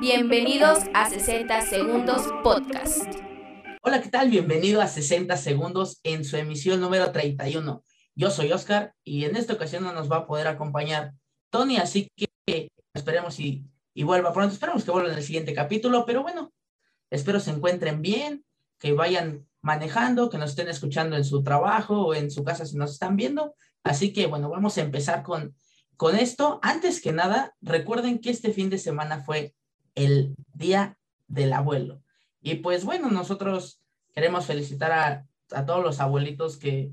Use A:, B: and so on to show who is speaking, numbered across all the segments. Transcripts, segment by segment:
A: Bienvenidos a 60 Segundos Podcast.
B: Hola, ¿qué tal? Bienvenido a 60 Segundos en su emisión número 31. Yo soy Oscar y en esta ocasión no nos va a poder acompañar Tony, así que esperemos y, y vuelva pronto. Esperemos que vuelva en el siguiente capítulo, pero bueno, espero se encuentren bien, que vayan manejando, que nos estén escuchando en su trabajo o en su casa si nos están viendo. Así que bueno, vamos a empezar con, con esto. Antes que nada, recuerden que este fin de semana fue el Día del Abuelo. Y pues bueno, nosotros queremos felicitar a, todos los abuelitos que,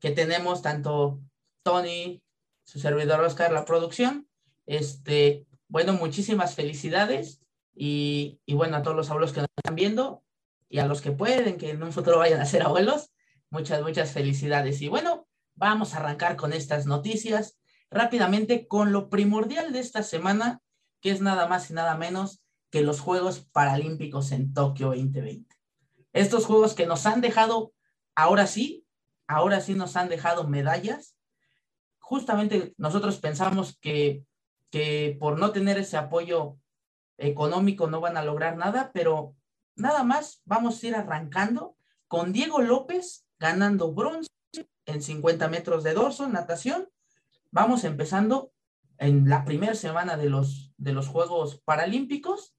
B: que tenemos, tanto Tony, su servidor Oscar, la producción. Este, bueno, muchísimas felicidades y, y, bueno, a todos los abuelos que nos están viendo y a los que pueden, que en un futuro vayan a ser abuelos, muchas, muchas felicidades. Y bueno, vamos a arrancar con estas noticias rápidamente con lo primordial de esta semana, que es nada más y nada menos que los Juegos Paralímpicos en Tokio 2020. Estos Juegos que nos han dejado, ahora sí, ahora sí nos han dejado medallas. Justamente nosotros pensamos que, que por no tener ese apoyo económico no van a lograr nada, pero nada más vamos a ir arrancando con Diego López ganando bronce en 50 metros de dorso, natación. Vamos empezando en la primera semana de los, de los Juegos Paralímpicos.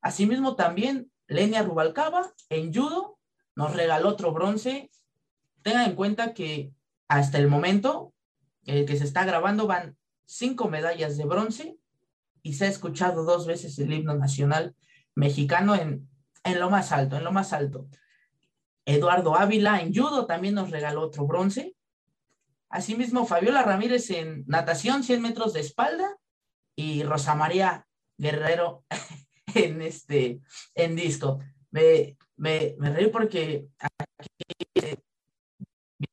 B: Asimismo, también Lenia Rubalcaba en judo nos regaló otro bronce. Tengan en cuenta que hasta el momento eh, que se está grabando van cinco medallas de bronce y se ha escuchado dos veces el himno nacional mexicano en, en lo más alto, en lo más alto. Eduardo Ávila en judo también nos regaló otro bronce. Asimismo, Fabiola Ramírez en natación, 100 metros de espalda, y Rosa María Guerrero en, este, en disco. Me, me, me reí porque aquí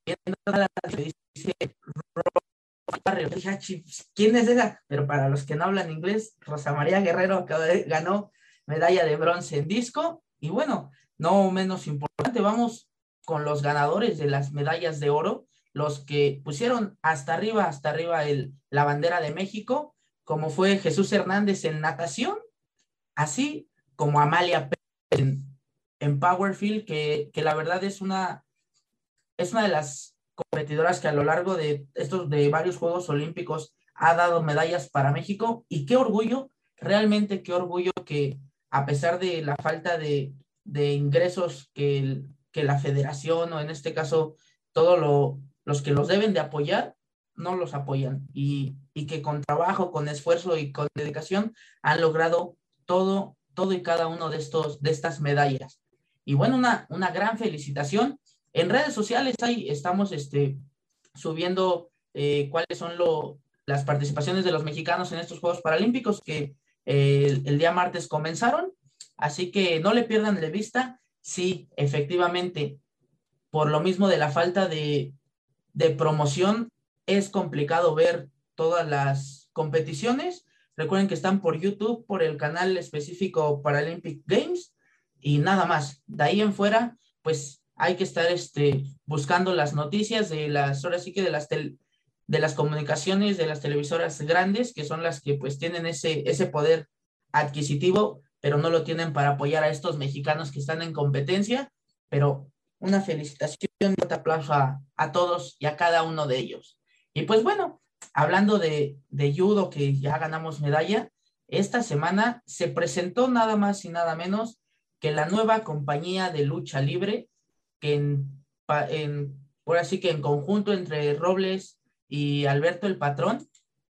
B: viendo la dice ah, ¿quién es esa? Pero para los que no hablan inglés, Rosa María Guerrero ganó medalla de bronce en disco. Y bueno, no menos importante, vamos con los ganadores de las medallas de oro los que pusieron hasta arriba, hasta arriba el, la bandera de México, como fue Jesús Hernández en natación, así como Amalia en, en Powerfield, que, que, la verdad es una, es una de las competidoras que a lo largo de estos de varios Juegos Olímpicos ha dado medallas para México y qué orgullo, realmente qué orgullo que a pesar de la falta de, de ingresos que, que la federación o en este caso todo lo, los que los deben de apoyar no los apoyan y, que con trabajo, con esfuerzo y con dedicación han logrado todo, todo y cada uno de estos, de estas medallas. Y bueno, una, una gran felicitación. En redes sociales ahí estamos este, subiendo eh, cuáles son lo, las participaciones de los mexicanos en estos Juegos Paralímpicos que eh, el, día martes comenzaron. Así que no le pierdan de vista si efectivamente, por lo mismo de la falta de, de promoción es complicado ver todas las competiciones. Recuerden que están por YouTube, por el canal específico Paralympic Games y nada más. De ahí en fuera, pues hay que estar este, buscando las noticias de las, ahora sí que de las, de las comunicaciones, de las televisoras grandes, que son las que pues tienen ese, ese poder adquisitivo, pero no lo tienen para apoyar a estos mexicanos que están en competencia. Pero una felicitación un aplauso a, a, todos y a cada uno de ellos. Y pues bueno, hablando de, de judo, que ya ganamos medalla, esta semana se presentó nada más y nada menos que la nueva compañía de lucha libre, que en, en por así que en conjunto entre Robles y Alberto el Patrón,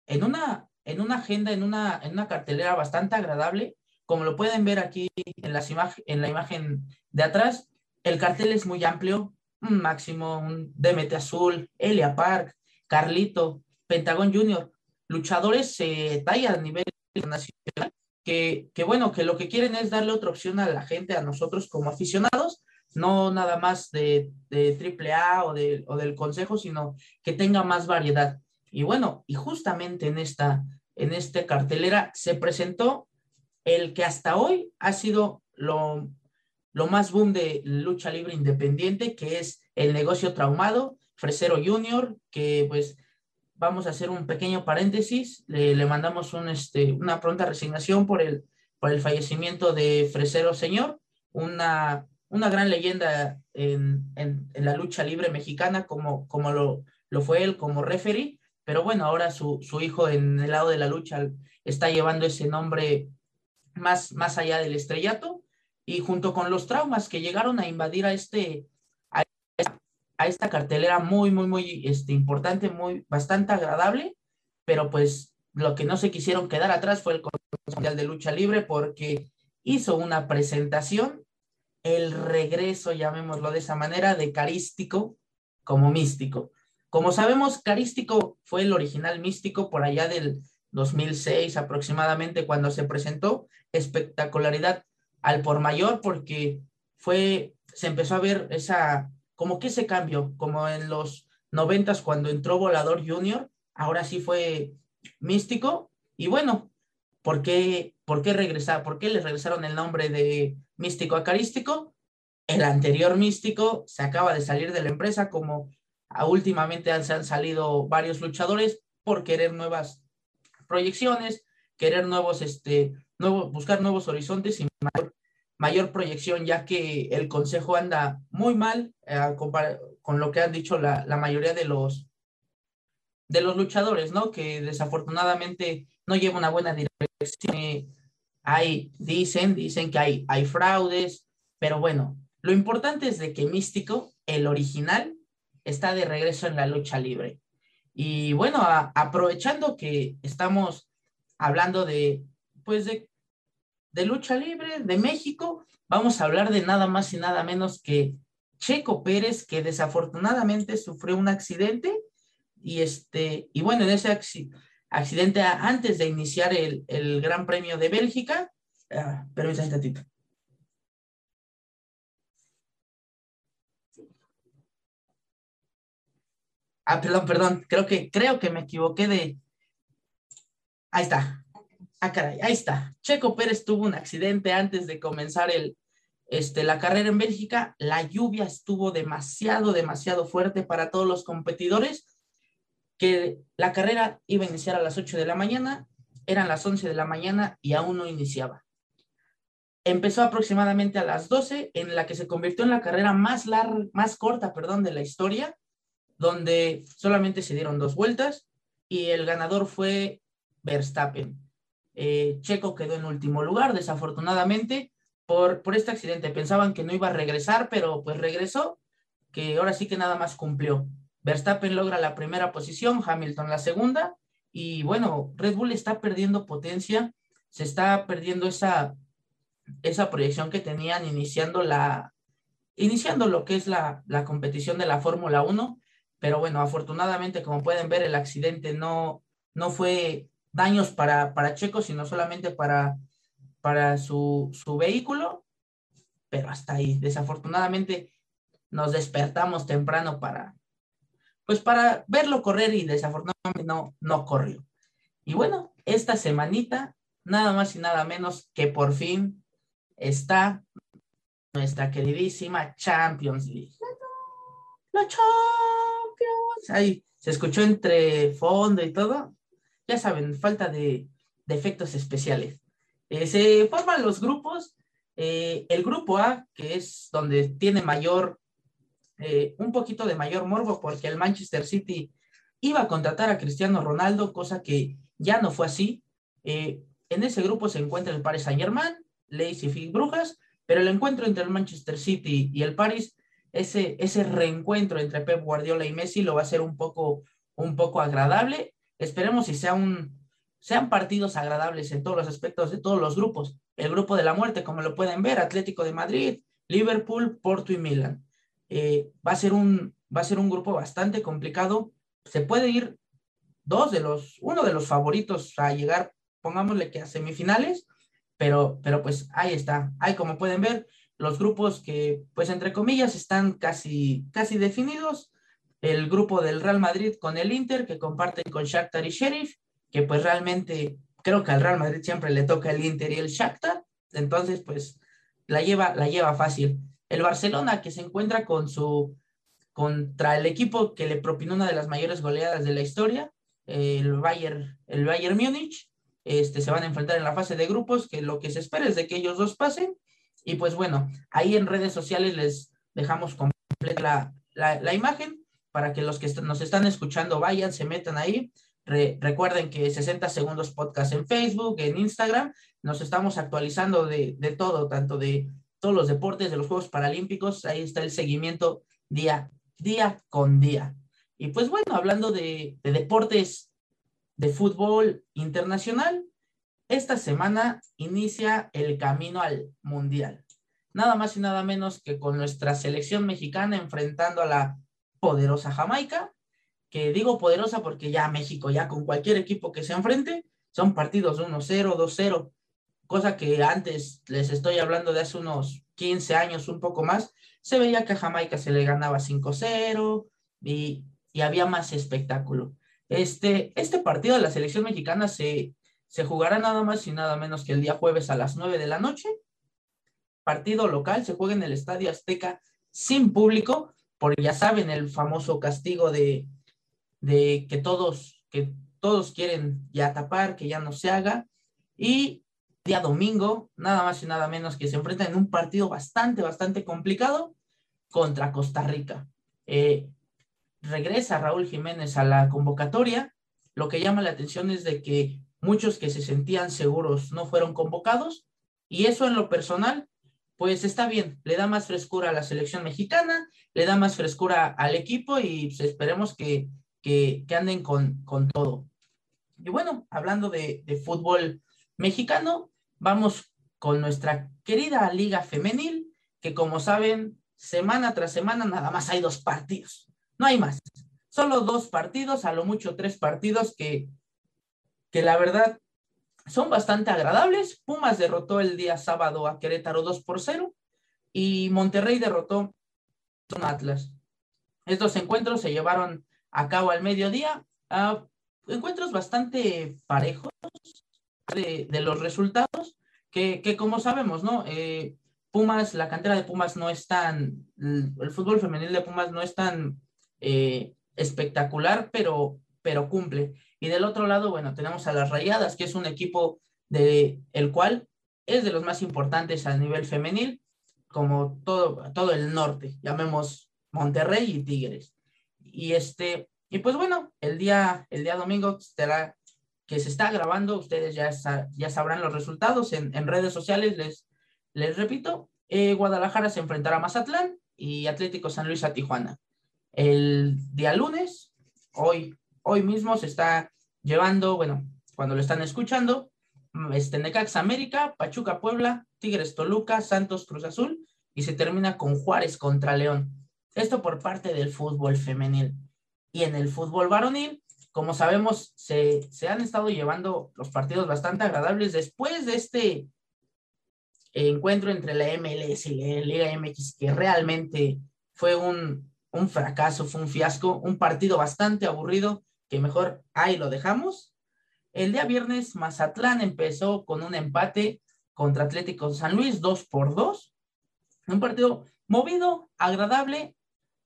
B: en una, en una agenda, en una, en una cartelera bastante agradable, como lo pueden ver aquí en, las en la imagen de atrás, el cartel es muy amplio, Máximo, DMT Azul, Elia Park, Carlito, Pentagón Junior, luchadores se talla a nivel nacional, que, que bueno, que lo que quieren es darle otra opción a la gente, a nosotros como aficionados, no nada más de, de AAA o, de, o del consejo, sino que tenga más variedad. Y bueno, y justamente en esta, en esta cartelera se presentó el que hasta hoy ha sido lo lo más boom de lucha libre independiente, que es el negocio traumado, Fresero Junior, que pues vamos a hacer un pequeño paréntesis, le, mandamos un, este, una pronta resignación por el, por el fallecimiento de Fresero Señor, una, una gran leyenda en, en, la lucha libre mexicana, como, como lo, lo fue él como referee, pero bueno, ahora su, su hijo en el lado de la lucha está llevando ese nombre más, más allá del estrellato y junto con los traumas que llegaron a invadir a este a, esta cartelera muy muy muy este, importante muy bastante agradable pero pues lo que no se quisieron quedar atrás fue el Consejo Mundial de Lucha Libre porque hizo una presentación el regreso llamémoslo de esa manera de carístico como místico. Como sabemos carístico fue el original místico por allá del 2006 aproximadamente cuando se presentó espectacularidad al por mayor porque fue, se empezó a ver esa, como que ese cambio, como en los noventas cuando entró Volador Junior, ahora sí fue místico y bueno, ¿por qué, por qué regresar? ¿Por qué le regresaron el nombre de místico acarístico? El anterior místico se acaba de salir de la empresa como últimamente se han salido varios luchadores por querer nuevas proyecciones, querer nuevos, este, nuevo, buscar nuevos horizontes y mayor, proyección, ya que el consejo anda muy mal eh, con lo que han dicho la, la, mayoría de los, de los luchadores, ¿no? Que desafortunadamente no lleva una buena dirección. Hay, dicen, dicen que hay, hay fraudes, pero bueno, lo importante es de que Místico, el original, está de regreso en la lucha libre. Y bueno, aprovechando que estamos hablando de, pues de, de lucha libre de México, vamos a hablar de nada más y nada menos que Checo Pérez, que desafortunadamente sufrió un accidente y este, y bueno, en ese accidente antes de iniciar el, el Gran Premio de Bélgica, uh, pero un tantito. Ah, perdón, perdón, creo que, creo que me equivoqué de... Ahí está. Ah, caray, ahí está. Checo Pérez tuvo un accidente antes de comenzar el, este, la carrera en Bélgica. La lluvia estuvo demasiado, demasiado fuerte para todos los competidores, que la carrera iba a iniciar a las 8 de la mañana, eran las 11 de la mañana y aún no iniciaba. Empezó aproximadamente a las 12, en la que se convirtió en la carrera más larga, más corta, perdón, de la historia, donde solamente se dieron dos vueltas y el ganador fue Verstappen. Eh, Checo quedó en último lugar, desafortunadamente, por, por este accidente. Pensaban que no iba a regresar, pero pues regresó, que ahora sí que nada más cumplió. Verstappen logra la primera posición, Hamilton la segunda, y bueno, Red Bull está perdiendo potencia, se está perdiendo esa, esa proyección que tenían iniciando la, iniciando lo que es la, la competición de la Fórmula 1 pero bueno, afortunadamente, como pueden ver, el accidente no, no fue daños para, para Checo, sino solamente para, para su, su vehículo, pero hasta ahí. Desafortunadamente, nos despertamos temprano para, pues para verlo correr y desafortunadamente no, no corrió. Y bueno, esta semanita, nada más y nada menos que por fin está nuestra queridísima Champions League. La Champions ahí se escuchó entre fondo y todo. Ya saben, falta de, efectos especiales. Eh, se forman los grupos. Eh, el grupo A, que es donde tiene mayor, eh, un poquito de mayor morbo, porque el Manchester City iba a contratar a Cristiano Ronaldo, cosa que ya no fue así. en ese grupo se encuentra el Paris Saint Germain, Leeds y Brujas, pero el encuentro entre el Manchester City y el Paris ese, ese reencuentro entre Pep Guardiola y Messi lo va a ser un poco, un poco agradable. Esperemos si sea un, sean partidos agradables en todos los aspectos de todos los grupos. El grupo de la muerte, como lo pueden ver, Atlético de Madrid, Liverpool, Porto y Milan. Eh, va, a ser un, va a ser un grupo bastante complicado. Se puede ir dos de los, uno de los favoritos a llegar, pongámosle que a semifinales, pero, pero pues ahí está. Ahí como pueden ver, los grupos que, pues entre comillas, están casi, casi definidos. El grupo del Real Madrid con el Inter, que comparten con Shakhtar y Sheriff, que pues realmente creo que al Real Madrid siempre le toca el Inter y el Shakhtar, entonces pues la lleva, la lleva fácil. El Barcelona, que se encuentra con su, contra el equipo que le propinó una de las mayores goleadas de la historia, el Bayern, el Bayern Múnich, este, se van a enfrentar en la fase de grupos, que lo que se espera es de que ellos dos pasen. Y pues bueno, ahí en redes sociales les dejamos completa la, la, imagen para que los que nos están escuchando vayan, se metan ahí. recuerden que 60 segundos podcast en Facebook, en Instagram, nos estamos actualizando de, todo, tanto de todos los deportes, de los Juegos Paralímpicos, ahí está el seguimiento día, día con día. Y pues bueno, hablando de, de deportes de fútbol internacional, esta semana inicia el camino al Mundial. Nada más y nada menos que con nuestra selección mexicana enfrentando a la poderosa Jamaica, que digo poderosa porque ya México, ya con cualquier equipo que se enfrente, son partidos 1-0, 2-0, cosa que antes les estoy hablando de hace unos 15 años, un poco más, se veía que a Jamaica se le ganaba 5-0 y, y, había más espectáculo. Este, este partido de la selección mexicana se, se jugará nada más y nada menos que el día jueves a las 9 de la noche. Partido local, se juega en el Estadio Azteca sin público, porque ya saben el famoso castigo de, de que todos, que todos quieren ya tapar, que ya no se haga. Y día domingo, nada más y nada menos que se enfrentan en un partido bastante, bastante complicado contra Costa Rica. Eh, regresa Raúl Jiménez a la convocatoria. Lo que llama la atención es de que muchos que se sentían seguros no fueron convocados y eso en lo personal, pues está bien, le da más frescura a la selección mexicana, le da más frescura al equipo y pues, esperemos que, que, anden con, con todo. Y bueno, hablando de, de fútbol mexicano, vamos con nuestra querida liga femenil, que como saben, semana tras semana nada más hay dos partidos, no hay más, solo dos partidos, a lo mucho tres partidos que, que la verdad son bastante agradables. Pumas derrotó el día sábado a Querétaro 2 por 0 y Monterrey derrotó a Atlas. Estos encuentros se llevaron a cabo al mediodía, encuentros bastante parejos de, de los resultados, que, que, como sabemos, ¿no? Eh, Pumas, la cantera de Pumas no es tan, el fútbol femenil de Pumas no es tan eh, espectacular, pero, pero cumple. Y del otro lado, bueno, tenemos a las Rayadas, que es un equipo de el cual es de los más importantes a nivel femenil, como todo, todo el norte, llamemos Monterrey y Tigres. Y este, y pues bueno, el día, el día domingo estará, que se está grabando, ustedes ya, ya sabrán los resultados en, en, redes sociales, les, les repito, eh, Guadalajara se enfrentará a Mazatlán y Atlético San Luis a Tijuana. El día lunes, hoy hoy mismo se está llevando, bueno, cuando lo están escuchando, mm, este Necax América, Pachuca Puebla, Tigres Toluca, Santos Cruz Azul y se termina con Juárez contra León. Esto por parte del fútbol femenil. Y en el fútbol varonil, como sabemos, se, se han estado llevando los partidos bastante agradables después de este encuentro entre la MLS y la Liga MX, que realmente fue un, un fracaso, fue un fiasco, un partido bastante aburrido que mejor ahí lo dejamos. El día viernes, Mazatlán empezó con un empate contra Atlético San Luis, 2 por 2. Un partido movido, agradable,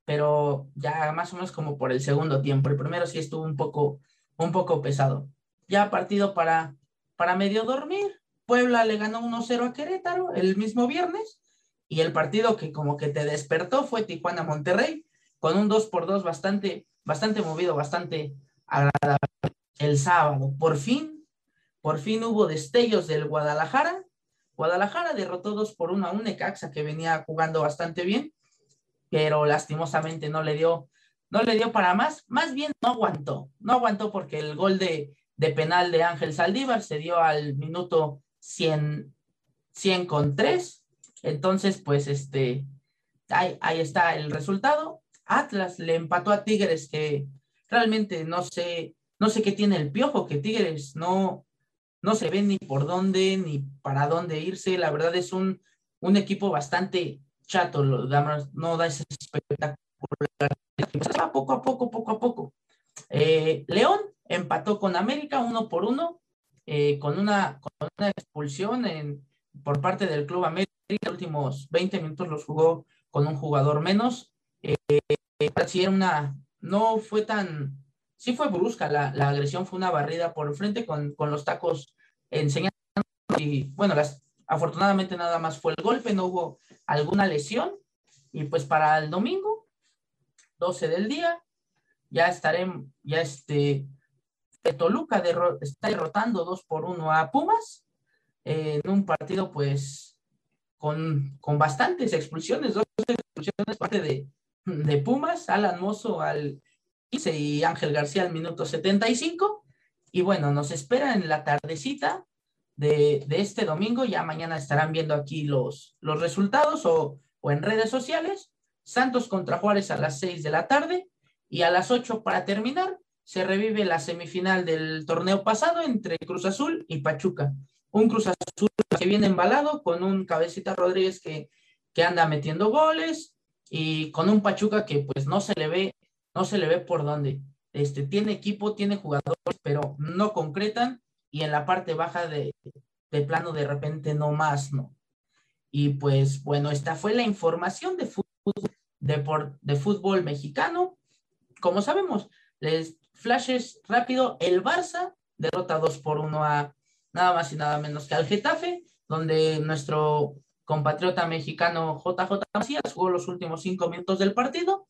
B: pero ya más o menos como por el segundo tiempo. El primero sí estuvo un poco, un poco pesado. Ya partido para, para medio dormir. Puebla le ganó 1-0 a Querétaro el mismo viernes. Y el partido que como que te despertó fue Tijuana-Monterrey, con un 2 por 2 bastante, bastante movido, bastante, El sábado, por fin, por fin hubo destellos del Guadalajara. Guadalajara derrotó dos por uno a un Necaxa que venía jugando bastante bien, pero lastimosamente no le dio, no le dio para más. Más bien no aguantó, no aguantó porque el gol de, de penal de Ángel Saldívar se dio al minuto 100, 100 con 3. Entonces, pues este, ahí, ahí está el resultado. Atlas le empató a Tigres que realmente no sé, no sé qué tiene el piojo, que Tigres no, no se ve ni por dónde ni para dónde irse. La verdad es un, un equipo bastante chato, lo, no da ese espectáculo. Poco a poco, poco a poco. Eh, León empató con América uno por uno, eh, con, una, con una expulsión en, por parte del Club América. Los últimos 20 minutos los jugó con un jugador menos. Eh, era una, no fue tan, sí fue brusca, la, la agresión fue una barrida por el frente con, con los tacos enseñando y bueno, las, afortunadamente nada más fue el golpe, no hubo alguna lesión y pues para el domingo, 12 del día, ya estaremos, ya este, Toluca está derrotando 2 por 1 a Pumas en un partido pues con, con bastantes expulsiones, dos expulsiones parte de, de Pumas, Alan Mozo al 15 y Ángel García al minuto 75. Y bueno, nos espera en la tardecita de, de, este domingo. Ya mañana estarán viendo aquí los, los resultados o, o, en redes sociales. Santos contra Juárez a las 6 de la tarde y a las 8 para terminar se revive la semifinal del torneo pasado entre Cruz Azul y Pachuca. Un Cruz Azul que viene embalado con un Cabecita Rodríguez que, que anda metiendo goles y con un Pachuca que pues no se le ve, no se le ve por dónde. Este, tiene equipo, tiene jugadores, pero no concretan y en la parte baja de, de plano de repente no más, ¿no? Y pues bueno, esta fue la información de fútbol, mexicano. Como sabemos, les flashes rápido, el Barça derrota 2 por 1 a nada más y nada menos que al Getafe, donde nuestro compatriota mexicano JJ Macías jugó los últimos cinco minutos del partido,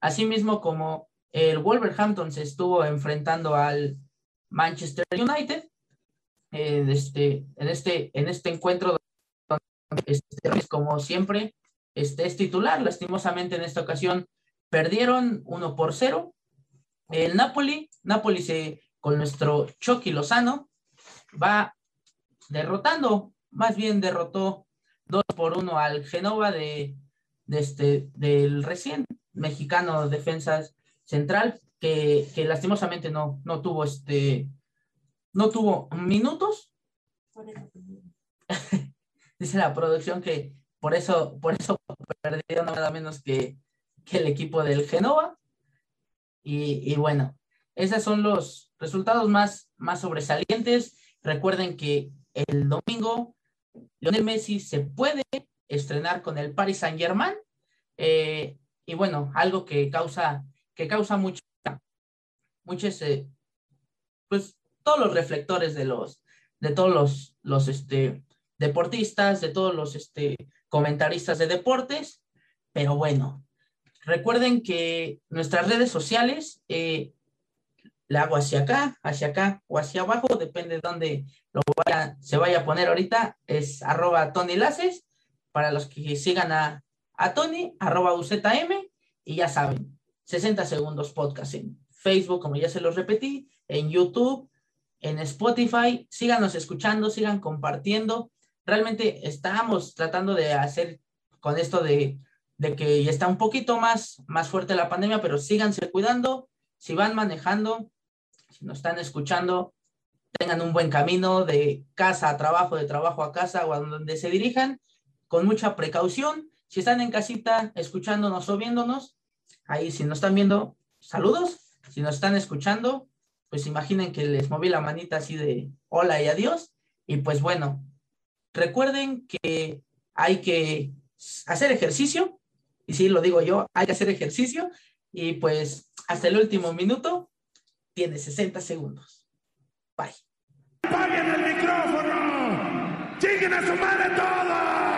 B: asimismo como el Wolverhampton se estuvo enfrentando al Manchester United, este, en este, en este encuentro, este, como siempre, este es titular, lastimosamente en esta ocasión perdieron 1 por 0. El Napoli, Napoli se, con nuestro Chucky Lozano, va derrotando, más bien derrotó 2 por 1 al Genova de, de este, del recién mexicano defensas central, que, que lastimosamente no, no tuvo este, no tuvo minutos. Dice la producción que por eso, por eso perdió nada menos que, que el equipo del Genova. Y, y, bueno, esos son los resultados más, más sobresalientes. Recuerden que el domingo Lionel Messi se puede estrenar con el Paris Saint Germain. Eh, y bueno, algo que causa, que causa muchos, eh, pues todos los reflectores de los, de todos los, los este, deportistas, de todos los este, comentaristas de deportes. Pero bueno, recuerden que nuestras redes sociales, eh, la hago hacia acá, hacia acá o hacia abajo, depende de dónde lo vaya, se vaya a poner ahorita, es arroba Tony Laces, para los que sigan a, a Tony, arroba UZM, y ya saben, 60 segundos podcast en Facebook, como ya se los repetí, en YouTube, en Spotify, síganos escuchando, sigan compartiendo. Realmente estamos tratando de hacer con esto de, de que ya está un poquito más, más fuerte la pandemia, pero síganse cuidando, si van manejando, si nos están escuchando, tengan un buen camino de casa a trabajo, de trabajo a casa o a donde se dirijan, con mucha precaución. Si están en casita escuchándonos o viéndonos, ahí si nos están viendo, saludos. Si nos están escuchando, pues imaginen que les moví la manita así de hola y adiós. Y pues bueno, recuerden que hay que hacer ejercicio. Y sí, lo digo yo, hay que hacer ejercicio. Y pues hasta el último minuto, tiene 60 segundos. Bye.
C: ¡Apaguen el micrófono! ¡Chinguen a su madre todos!